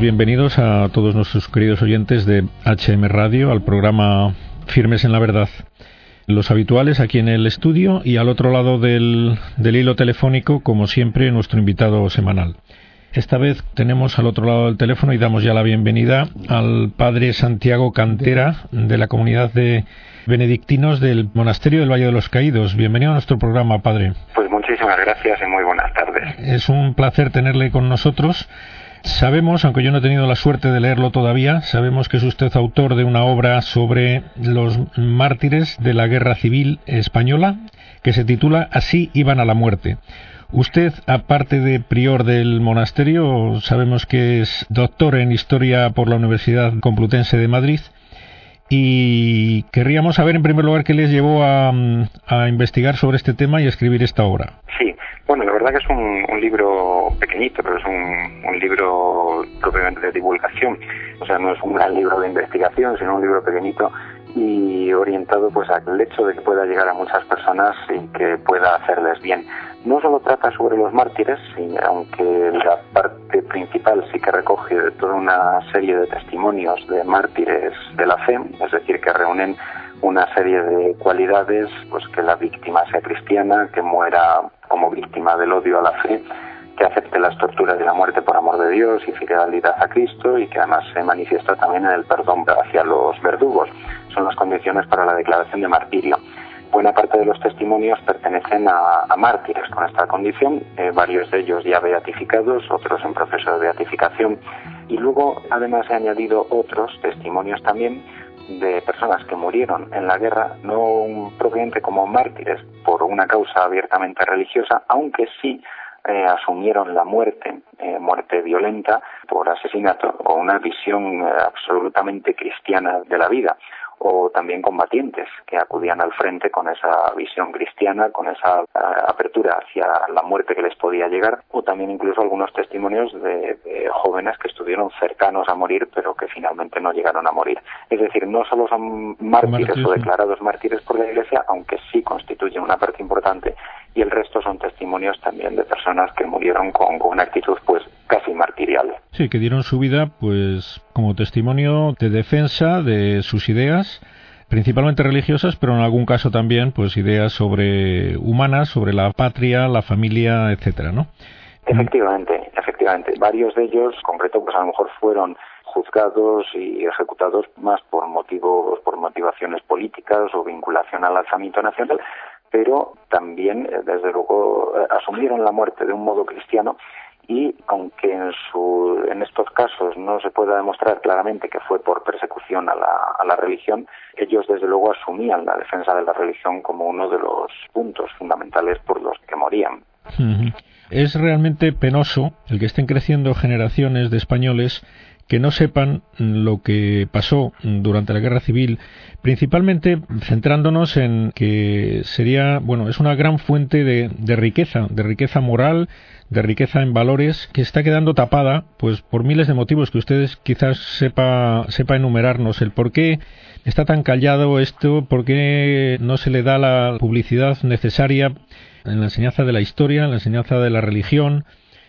bienvenidos a todos nuestros queridos oyentes de HM Radio al programa Firmes en la Verdad. Los habituales aquí en el estudio y al otro lado del, del hilo telefónico, como siempre, nuestro invitado semanal. Esta vez tenemos al otro lado del teléfono y damos ya la bienvenida al padre Santiago Cantera de la comunidad de benedictinos del Monasterio del Valle de los Caídos. Bienvenido a nuestro programa, padre. Pues muchísimas gracias y muy buenas tardes. Es un placer tenerle con nosotros. Sabemos, aunque yo no he tenido la suerte de leerlo todavía, sabemos que es usted autor de una obra sobre los mártires de la Guerra Civil Española que se titula Así iban a la muerte. Usted, aparte de prior del monasterio, sabemos que es doctor en Historia por la Universidad Complutense de Madrid y querríamos saber en primer lugar qué les llevó a, a investigar sobre este tema y a escribir esta obra. Sí, bueno, la verdad que es un, un libro pequeñito, pero es un, un, libro propiamente de divulgación. O sea, no es un gran libro de investigación, sino un libro pequeñito y orientado pues al hecho de que pueda llegar a muchas personas y que pueda hacerles bien. No solo trata sobre los mártires, aunque la parte principal sí que recoge toda una serie de testimonios de mártires de la fe, es decir, que reúnen una serie de cualidades, pues que la víctima sea cristiana, que muera como víctima del odio a la fe, que acepte las torturas y la muerte por amor de Dios y fidelidad a Cristo y que además se manifiesta también en el perdón hacia los verdugos. Son las condiciones para la declaración de martirio. Buena parte de los testimonios pertenecen a, mártires con esta condición, eh, varios de ellos ya beatificados, otros en proceso de beatificación, y luego además he añadido otros testimonios también de personas que murieron en la guerra, no propiamente como mártires por una causa abiertamente religiosa, aunque sí eh, asumieron la muerte, eh, muerte violenta por asesinato, con una visión absolutamente cristiana de la vida o también combatientes que acudían al frente con esa visión cristiana, con esa uh, apertura hacia la muerte que les podía llegar, o también incluso algunos testimonios de, de, jóvenes que estuvieron cercanos a morir, pero que finalmente no llegaron a morir. Es decir, no solo son mártires o declarados mártires por la Iglesia, aunque sí constituyen una parte importante, y el resto son testimonios también de personas que murieron con, con una actitud pues casi martirial. Sí, que dieron su vida pues como testimonio de defensa de sus ideas principalmente religiosas, pero en algún caso también pues ideas sobre humanas, sobre la patria, la familia, etcétera, ¿no? Efectivamente, efectivamente. Varios de ellos, concreto, pues a lo mejor fueron juzgados y ejecutados más por motivos, por motivaciones políticas o vinculación al alzamiento nacional, pero también, desde luego, asumieron la muerte de un modo cristiano y aunque en, su, en estos casos no se pueda demostrar claramente que fue por persecución a la, a la religión, ellos desde luego asumían la defensa de la religión como uno de los puntos fundamentales por los que morían. Es realmente penoso el que estén creciendo generaciones de españoles que no sepan lo que pasó durante la guerra civil, principalmente centrándonos en que sería, bueno, es una gran fuente de, riqueza, de riqueza moral, de riqueza en valores que está quedando tapada pues por miles de motivos que ustedes quizás sepa sepa enumerarnos. El por qué está tan callado esto, por qué no se le da la publicidad necesaria en la enseñanza de la historia, en la enseñanza de la religión,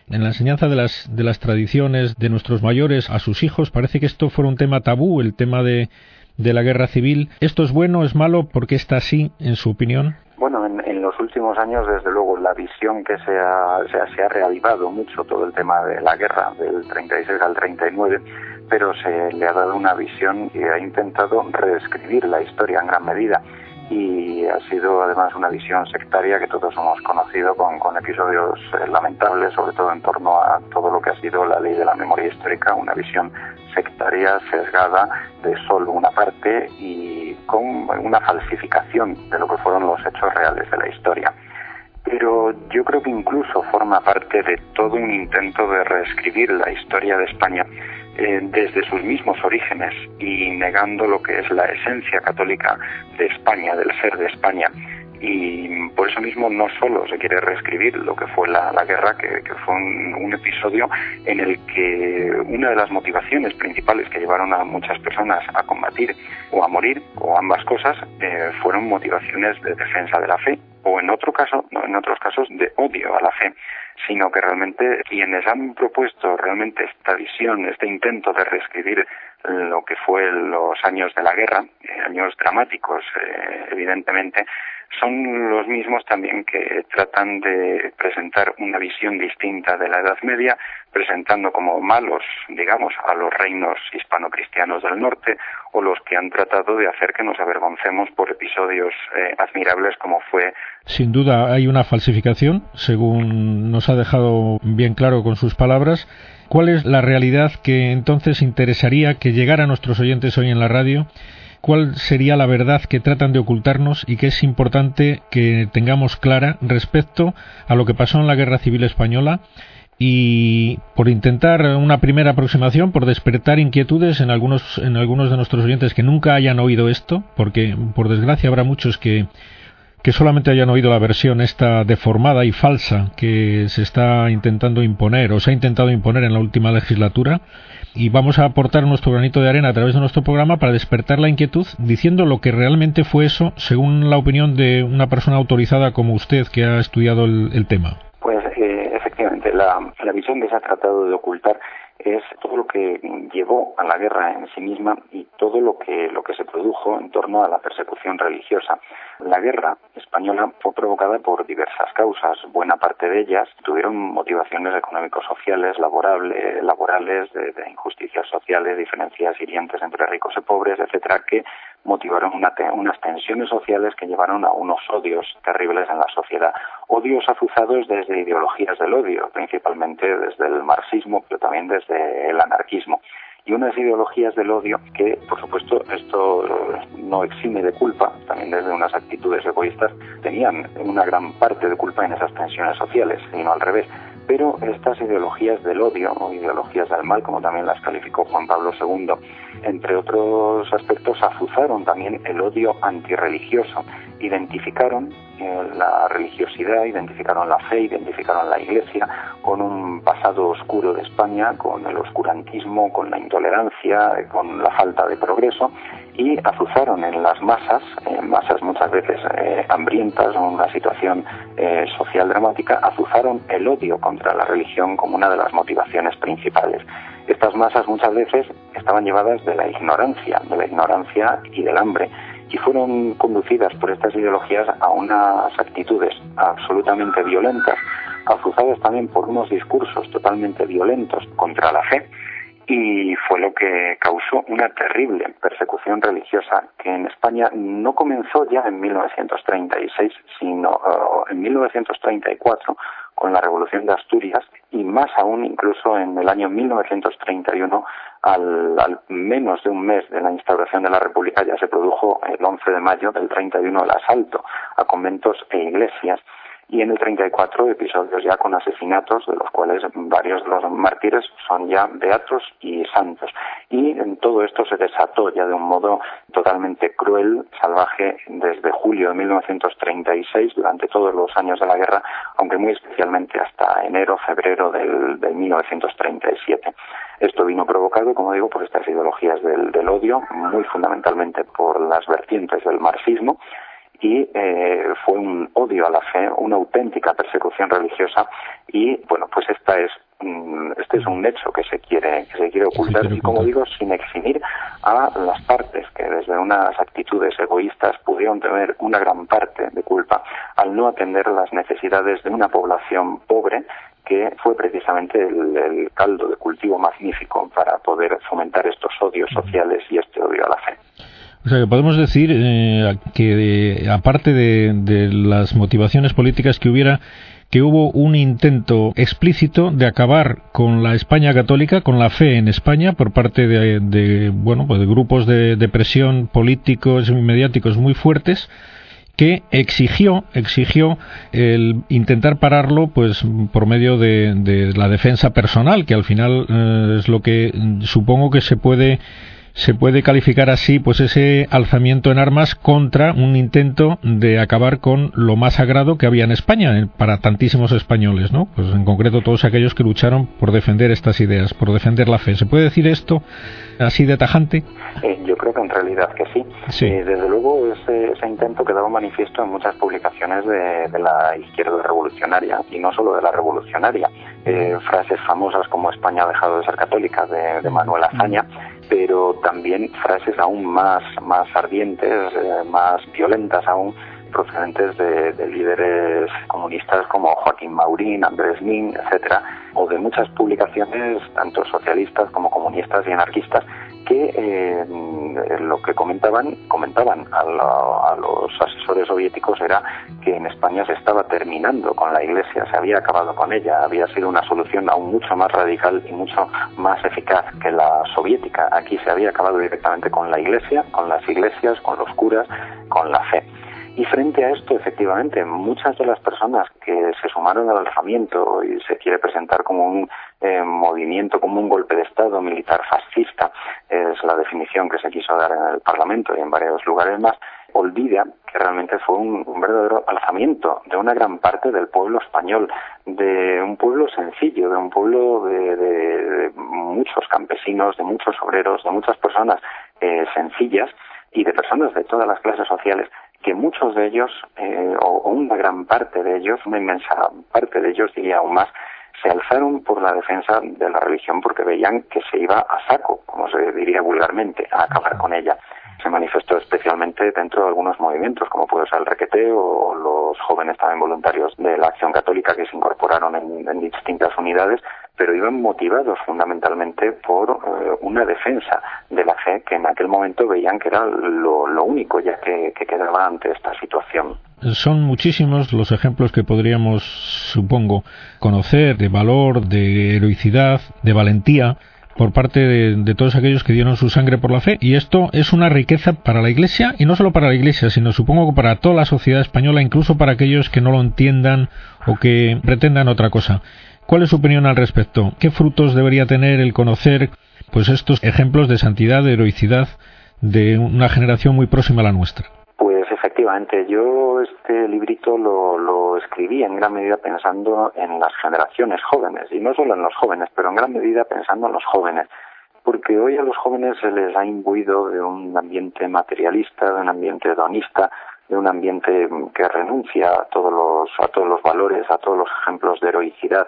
en la enseñanza de las, de las tradiciones de nuestros mayores a sus hijos. Parece que esto fuera un tema tabú, el tema de, de la guerra civil. ¿Esto es bueno, es malo? ¿Por qué está así, en su opinión? Bueno, en, en, los últimos años, desde luego, la visión que se ha, se ha, reavivado mucho todo el tema de la guerra, del 36 al 39, pero se le ha dado una visión que ha intentado reescribir la historia en gran medida y ha sido además una visión sectaria que todos hemos conocido con, con episodios eh, lamentables, sobre todo en torno a todo lo que ha sido la ley de la memoria histórica, una visión sectaria, sesgada de solo una parte y con una falsificación de lo que fueron los hechos reales de la historia. Pero yo creo que incluso forma parte de todo un intento de reescribir la historia de España eh, desde sus mismos orígenes y negando lo que es la esencia católica de España, del ser de España. Y por eso mismo no solo se quiere reescribir lo que fue la, guerra, que, fue un, un, episodio en el que una de las motivaciones principales que llevaron a muchas personas a combatir o a morir, o ambas cosas, eh, fueron motivaciones de defensa de la fe o en otro caso, en otros casos de odio a la fe, sino que realmente quienes han propuesto realmente esta visión, este intento de reescribir lo que fue los años de la guerra, eh, años dramáticos, eh, evidentemente, son los mismos también que tratan de presentar una visión distinta de la Edad Media, presentando como malos, digamos, a los reinos hispano-cristianos del norte, o los que han tratado de hacer que nos avergoncemos por episodios eh, admirables como fue. Sin duda hay una falsificación, según nos ha dejado bien claro con sus palabras. ¿Cuál es la realidad que entonces interesaría que llegara a nuestros oyentes hoy en la radio? Cuál sería la verdad que tratan de ocultarnos y que es importante que tengamos clara respecto a lo que pasó en la Guerra Civil Española y por intentar una primera aproximación, por despertar inquietudes en algunos, en algunos de nuestros oyentes que nunca hayan oído esto, porque por desgracia habrá muchos que, que solamente hayan oído la versión esta deformada y falsa que se está intentando imponer o se ha intentado imponer en la última legislatura y vamos a aportar nuestro granito de arena a través de nuestro programa para despertar la inquietud diciendo lo que realmente fue eso según la opinión de una persona autorizada como usted que ha estudiado el, tema. Pues eh, efectivamente, la, la visión que se ha tratado de ocultar es todo lo que llevó a la guerra en sí misma y todo lo que, lo que se produjo en torno a la persecución religiosa. La guerra española fue provocada por diversas causas. Buena parte de ellas tuvieron motivaciones económico-sociales, laborales, laborales de, injusticias sociales, diferencias hirientes entre ricos y pobres, etcétera, que motivaron unas tensiones sociales que llevaron a unos odios terribles en la sociedad. Odios azuzados desde ideologías del odio, principalmente desde el marxismo, pero también desde el anarquismo y unas ideologías del odio que, por supuesto, esto no exime de culpa, también desde unas actitudes egoístas, tenían una gran parte de culpa en esas tensiones sociales, sino al revés. Pero estas ideologías del odio o ideologías del mal, como también las calificó Juan Pablo II, entre otros aspectos, azuzaron también el odio antirreligioso. Identificaron eh, la religiosidad, identificaron la fe, identificaron la Iglesia con un pasado oscuro de España, con el oscurantismo, con la intolerancia, con la falta de progreso y azuzaron en las masas, masas muchas veces eh, hambrientas en una situación eh, social dramática, azuzaron el odio contra la religión como una de las motivaciones principales. Estas masas muchas veces estaban llevadas de la ignorancia, de la ignorancia y del hambre, y fueron conducidas por estas ideologías a unas actitudes absolutamente violentas, azuzadas también por unos discursos totalmente violentos contra la fe, y fue lo que causó una terrible persecución religiosa que en España no comenzó ya en 1936, sino eh, en 1934 con la Revolución de Asturias y más aún incluso en el año 1931 al, al, menos de un mes de la instauración de la República ya se produjo el 11 de mayo del 31 el asalto a conventos e iglesias y en el 34 episodios ya con asesinatos, de los cuales varios de los mártires son ya beatos y santos. Y en todo esto se desató ya de un modo totalmente cruel, salvaje, desde julio de 1936, durante todos los años de la guerra, aunque muy especialmente hasta enero, febrero del, 1937. Esto vino provocado, como digo, por estas ideologías del, del odio, muy fundamentalmente por las vertientes del marxismo, y eh, fue un odio a la fe, una auténtica persecución religiosa y bueno, pues esta es este es un hecho que se quiere que se quiere ocultar y como digo sin eximir a las partes que desde unas actitudes egoístas pudieron tener una gran parte de culpa al no atender las necesidades de una población pobre que fue precisamente el caldo de cultivo magnífico para poder fomentar estos odios sociales y este odio a la fe. O sea, que podemos decir eh, que aparte de, las motivaciones políticas que hubiera, que hubo un intento explícito de acabar con la España católica, con la fe en España, por parte de, bueno, pues de grupos de, presión políticos y mediáticos muy fuertes, que exigió exigió el intentar pararlo pues por medio de, la defensa personal que al final eh, es lo que supongo que se puede se puede calificar así pues ese alzamiento en armas contra un intento de acabar con lo más sagrado que había en España eh, para tantísimos españoles, ¿no? Pues en concreto todos aquellos que lucharon por defender estas ideas, por defender la fe. ¿Se puede decir esto así de tajante? Eh, yo creo que en realidad que sí. sí. Eh, desde luego ese, ese, intento quedaba manifiesto en muchas publicaciones de, de, la izquierda revolucionaria y no solo de la revolucionaria. frases famosas como España ha dejado de ser católica de, de Manuel Azaña pero también frases aún más, más ardientes, eh, más violentas aún, procedentes de, de, líderes comunistas como Joaquín Maurín, Andrés Nin, etcétera, o de muchas publicaciones, tanto socialistas como comunistas y anarquistas, que eh, lo que comentaban, comentaban a, a, los asesores soviéticos era que en España se estaba terminando con la Iglesia, se había acabado con ella, había sido una solución aún mucho más radical y mucho más eficaz que la soviética. Aquí se había acabado directamente con la Iglesia, con las iglesias, con los curas, con la fe. Y frente a esto, efectivamente, muchas de las personas que se sumaron al alzamiento y se quiere presentar como un eh, movimiento, como un golpe de Estado militar fascista, es la definición que se quiso dar en el Parlamento y en varios lugares más, olvida que realmente fue un, verdadero alzamiento de una gran parte del pueblo español, de un pueblo sencillo, de un pueblo de, de, de muchos campesinos, de muchos obreros, de muchas personas eh, sencillas y de personas de todas las clases sociales que muchos de ellos, eh, o una gran parte de ellos, una inmensa parte de ellos, diría aún más, se alzaron por la defensa de la religión porque veían que se iba a saco, como se diría vulgarmente, a acabar con ella. Se manifestó especialmente dentro de algunos movimientos, como puede ser el requeteo o los jóvenes también voluntarios de la Acción Católica que se incorporaron en, en distintas unidades, pero iban motivados fundamentalmente por eh, una defensa de la fe que en aquel momento veían que era lo, lo único ya que, que quedaba ante esta situación. Son muchísimos los ejemplos que podríamos, supongo, conocer de valor, de heroicidad, de valentía por parte de, de, todos aquellos que dieron su sangre por la fe y esto es una riqueza para la Iglesia y no solo para la Iglesia sino supongo que para toda la sociedad española incluso para aquellos que no lo entiendan o que pretendan otra cosa. ¿Cuál es su opinión al respecto? ¿Qué frutos debería tener el conocer pues estos ejemplos de santidad, de heroicidad de una generación muy próxima a la nuestra? Pues efectivamente, yo este librito lo, escribí en gran medida pensando en las generaciones jóvenes, y no solo en los jóvenes, pero en gran medida pensando en los jóvenes porque hoy a los jóvenes se les ha imbuido de un ambiente materialista, de un ambiente hedonista, de un ambiente que renuncia a todos los a todos los valores, a todos los ejemplos de heroicidad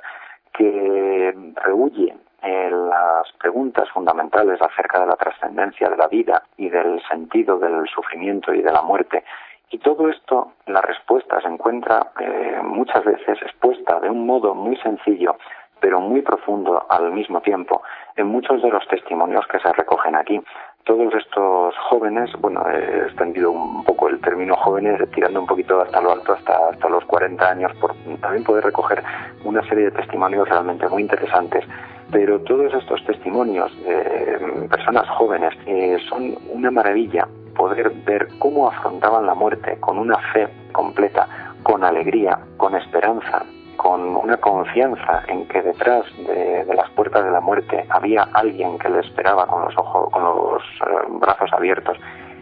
que rehuye eh, las preguntas fundamentales acerca de la trascendencia de la vida y del sentido del sufrimiento y de la muerte. Y todo esto, la respuesta se encuentra eh, muchas veces expuesta de un modo muy sencillo, pero muy profundo al mismo tiempo, en muchos de los testimonios que se recogen aquí todos estos jóvenes, bueno, he extendido un poco el término jóvenes, tirando un poquito hasta lo alto, hasta, hasta los 40 años, por también poder recoger una serie de testimonios realmente muy interesantes. Pero todos estos testimonios de personas jóvenes eh, son una maravilla poder ver cómo afrontaban la muerte con una fe completa, con alegría, con esperanza, con una confianza en que detrás de, las puertas de la muerte había alguien que le esperaba con los ojos, con los eh, brazos abiertos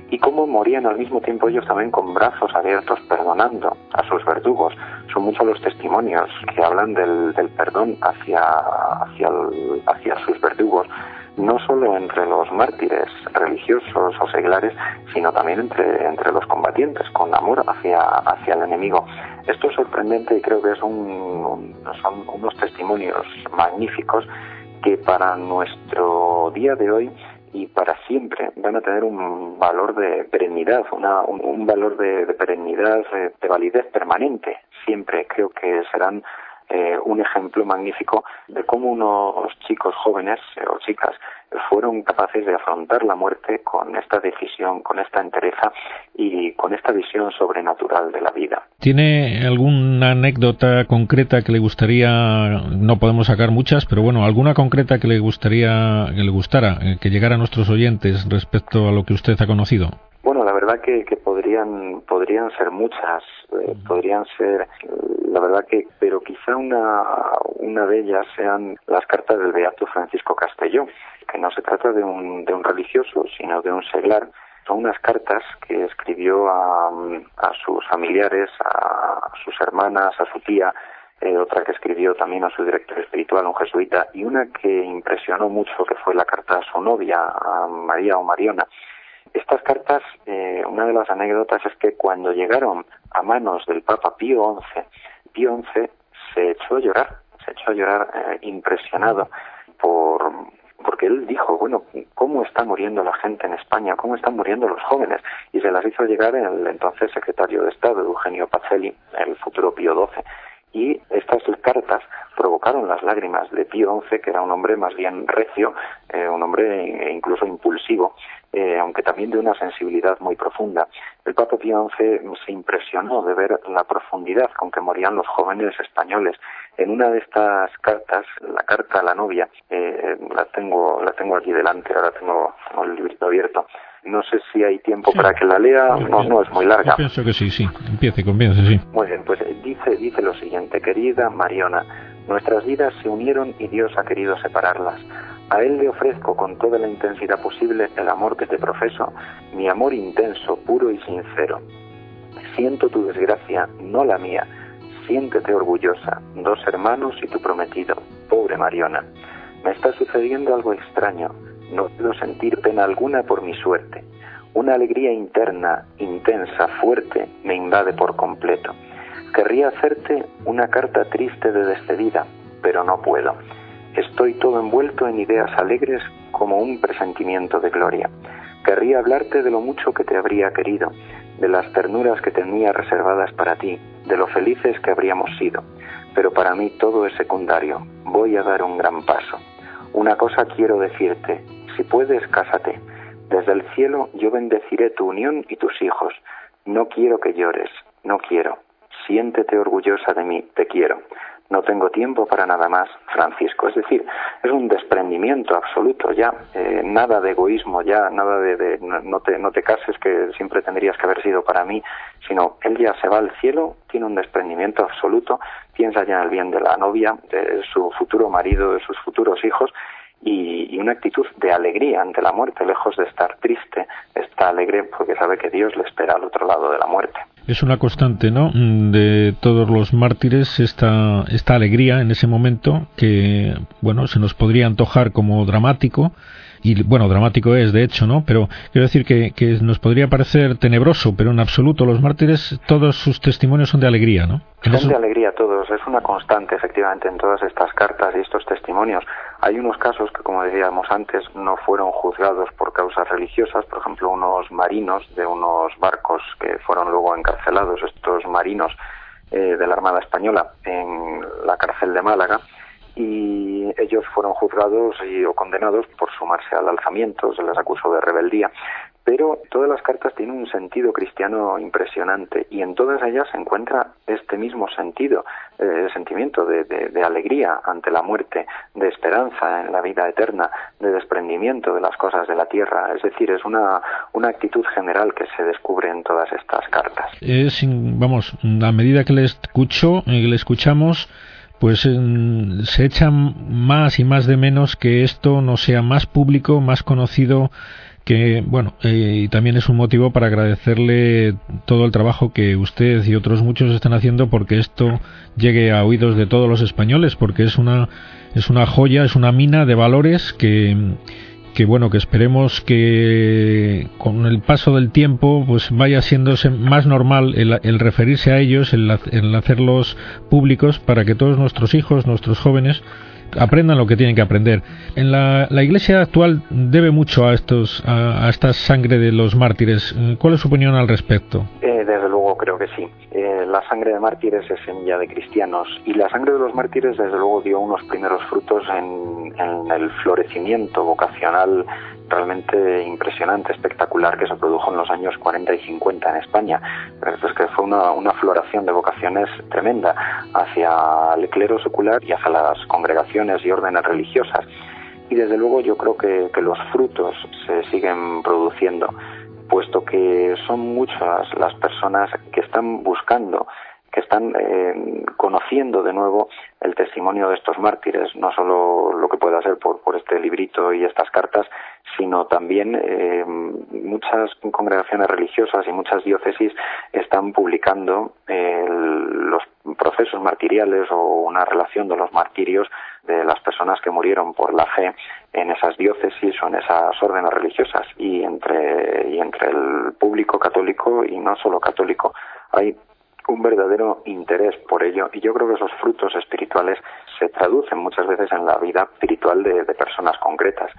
y cómo morían al mismo tiempo ellos también con brazos abiertos perdonando a sus verdugos. Son muchos los testimonios que hablan del, perdón hacia, hacia, hacia sus verdugos no solo entre los mártires religiosos o seglares, sino también entre, entre los combatientes, con amor hacia, hacia el enemigo. Esto es sorprendente y creo que es un, son unos testimonios magníficos que para nuestro día de hoy y para siempre van a tener un valor de perennidad, una, un, un, valor de, de perennidad, de, de validez permanente. Siempre creo que serán eh, un ejemplo magnífico de cómo unos chicos jóvenes eh, o chicas fueron capaces de afrontar la muerte con esta decisión, con esta entereza y con esta visión sobrenatural de la vida. ¿Tiene alguna anécdota concreta que le gustaría, no podemos sacar muchas, pero bueno, alguna concreta que le gustaría, que le gustara, eh, que llegara a nuestros oyentes respecto a lo que usted ha conocido? Bueno, verdad que, que podrían podrían ser muchas, eh, podrían ser, la verdad que, pero quizá una una de ellas sean las cartas del Beato Francisco Castelló. que no se trata de un, de un religioso, sino de un seglar. Son unas cartas que escribió a, a sus familiares, a sus hermanas, a su tía, eh, otra que escribió también a su director espiritual, un jesuita, y una que impresionó mucho, que fue la carta a su novia, a María o Mariona. Estas cartas, eh, una de las anécdotas es que cuando llegaron a manos del Papa Pío XI, Pío XI se echó a llorar, se echó a llorar eh, impresionado por porque él dijo, bueno, ¿cómo está muriendo la gente en España? ¿Cómo están muriendo los jóvenes? Y se las hizo llegar el entonces secretario de Estado, Eugenio Pacelli, el futuro Pío XII y estas cartas provocaron las lágrimas de Pío XI, que era un hombre más bien recio, eh, un hombre incluso impulsivo, eh, aunque también de una sensibilidad muy profunda. El Papa Pío XI se impresionó de ver la profundidad con que morían los jóvenes españoles. En una de estas cartas, la carta a la novia, eh, la tengo la tengo aquí delante, ahora tengo, tengo el librito abierto. No sé si hay tiempo para que la lea, no, no es muy larga. Yo pienso que sí, sí. Empiece, comience, sí. Muy bien, pues eh, dice, dice lo siguiente, querida Mariona, nuestras vidas se unieron y Dios ha querido separarlas. A Él le ofrezco con toda la intensidad posible el amor que te profeso, mi amor intenso, puro y sincero. Siento tu desgracia, no la mía. Siéntete orgullosa, dos hermanos y tu prometido, pobre Mariona. Me está sucediendo algo extraño no puedo sentir pena alguna por mi suerte. Una alegría interna, intensa, fuerte, me invade por completo. Querría hacerte una carta triste de despedida, pero no puedo. Estoy todo envuelto en ideas alegres como un presentimiento de gloria. Querría hablarte de lo mucho que te habría querido, de las ternuras que tenía reservadas para ti, de lo felices que habríamos sido. Pero para mí todo es secundario. Voy a dar un gran paso. Una cosa quiero decirte, si puedes, cásate. Desde el cielo yo bendeciré tu unión y tus hijos. No quiero que llores, no quiero. Siéntete orgullosa de mí, te quiero. No tengo tiempo para nada más, Francisco. Es decir, es un desprendimiento absoluto ya, eh, nada de egoísmo ya, nada de, no, te, no te cases que siempre tendrías que haber sido para mí, sino él ya se va al cielo, tiene un desprendimiento absoluto, piensa ya en el bien de la novia, de su futuro marido, de sus futuros hijos y, una actitud de alegría ante la muerte, lejos de estar triste, está alegre porque sabe que Dios le espera al otro lado de la muerte. Es una constante, ¿no? De todos los mártires esta, esta alegría en ese momento que, bueno, se nos podría antojar como dramático, y bueno, dramático es de hecho, ¿no? Pero quiero decir que, que, nos podría parecer tenebroso, pero en absoluto los mártires, todos sus testimonios son de alegría, ¿no? Son de alegría todos, es una constante efectivamente en todas estas cartas y estos testimonios. Hay unos casos que, como decíamos antes, no fueron juzgados por causas religiosas, por ejemplo, unos marinos de unos barcos que fueron luego encarcelados, estos marinos eh, de la Armada Española, en la cárcel de Málaga, y ellos fueron juzgados y, o condenados por sumarse al alzamiento, se les acusó de rebeldía. Pero todas las cartas tienen un sentido cristiano impresionante y en todas ellas se encuentra este mismo sentido, eh, sentimiento de, alegría ante la muerte, de esperanza en la vida eterna, de desprendimiento de las cosas de la tierra. Es decir, es una, una actitud general que se descubre en todas estas cartas. Es, vamos, a medida que le escucho, que le escuchamos, pues se echan más y más de menos que esto no sea más público, más conocido, que bueno, eh, y también es un motivo para agradecerle todo el trabajo que usted y otros muchos están haciendo porque esto llegue a oídos de todos los españoles, porque es una es una joya, es una mina de valores que que bueno que esperemos que con el paso del tiempo pues vaya siéndose más normal el, referirse a ellos el, hacerlos públicos para que todos nuestros hijos nuestros jóvenes aprendan lo que tienen que aprender. En la, la iglesia actual debe mucho a estos a, esta sangre de los mártires. Cuál es su opinión al respecto eh, desde creo que sí eh, la sangre de mártires es semilla de cristianos y la sangre de los mártires desde luego dio unos primeros frutos en, el florecimiento vocacional realmente impresionante, espectacular que se produjo en los años 40 y 50 en España. Es que fue una, una floración de vocaciones tremenda hacia el clero secular y hacia las congregaciones y órdenes religiosas. Y desde luego yo creo que los frutos se siguen produciendo puesto que son muchas las personas que están buscando que están eh, conociendo de nuevo el testimonio de estos mártires, no solo lo que pueda ser por, por este librito y estas cartas, sino también eh, muchas congregaciones religiosas y muchas diócesis están publicando eh, los procesos martiriales o una relación de los martirios de las personas que murieron por la fe en esas diócesis o en esas órdenes religiosas. Y entre y entre el público católico y no solo católico hay un verdadero interés por ello y yo creo que esos frutos espirituales se traducen muchas veces en la vida espiritual de, personas concretas.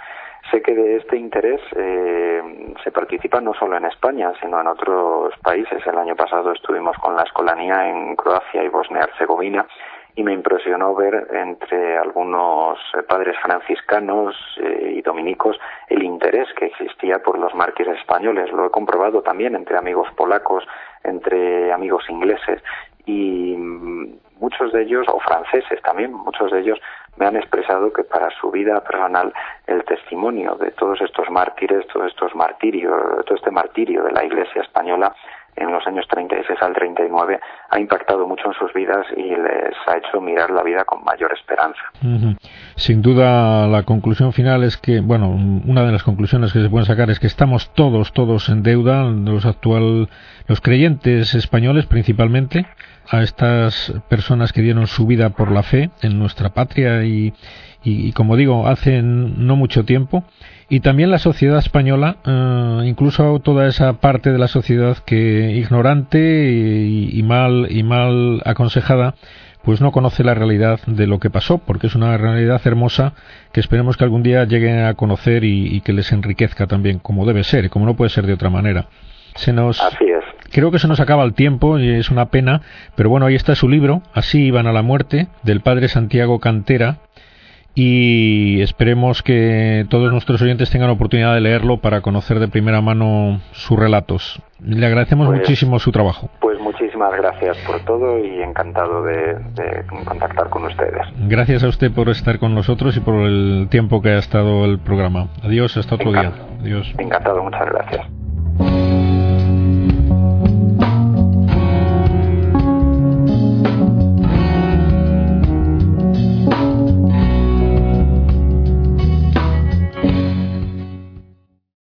Sé que de este interés eh, se participa no solo en España, sino en otros países. El año pasado estuvimos con la escolanía en Croacia y Bosnia-Herzegovina y me impresionó ver entre algunos eh, padres franciscanos eh, y dominicos el interés que existía por los mártires españoles. Lo he comprobado también entre amigos polacos, entre amigos ingleses y mm, muchos de ellos, o franceses también, muchos de ellos me han expresado que para su vida personal el testimonio de todos estos mártires, todos estos martirios, todo este martirio de la Iglesia española en los años 36 al 39 ha impactado mucho en sus vidas y les ha hecho mirar la vida con mayor esperanza. Sin duda, la conclusión final es que, bueno, una de las conclusiones que se pueden sacar es que estamos todos, todos en deuda, los actual, los creyentes españoles principalmente, a estas personas que dieron su vida por la fe en nuestra patria y, y, como digo, hace no mucho tiempo, y también la sociedad española, eh, incluso toda esa parte de la sociedad que ignorante y, mal y mal aconsejada, pues no conoce la realidad de lo que pasó, porque es una realidad hermosa que esperemos que algún día lleguen a conocer y, que les enriquezca también, como debe ser, como no puede ser de otra manera. Se nos, Así es. Creo que se nos acaba el tiempo y es una pena, pero bueno, ahí está su libro, Así iban a la muerte, del padre Santiago Cantera, y esperemos que todos nuestros oyentes tengan oportunidad de leerlo para conocer de primera mano sus relatos. Le agradecemos pues, muchísimo su trabajo. Pues muchísimas gracias por todo y encantado de, contactar con ustedes. Gracias a usted por estar con nosotros y por el tiempo que ha estado el programa. Adiós, hasta otro día. Adiós. Encantado, muchas gracias.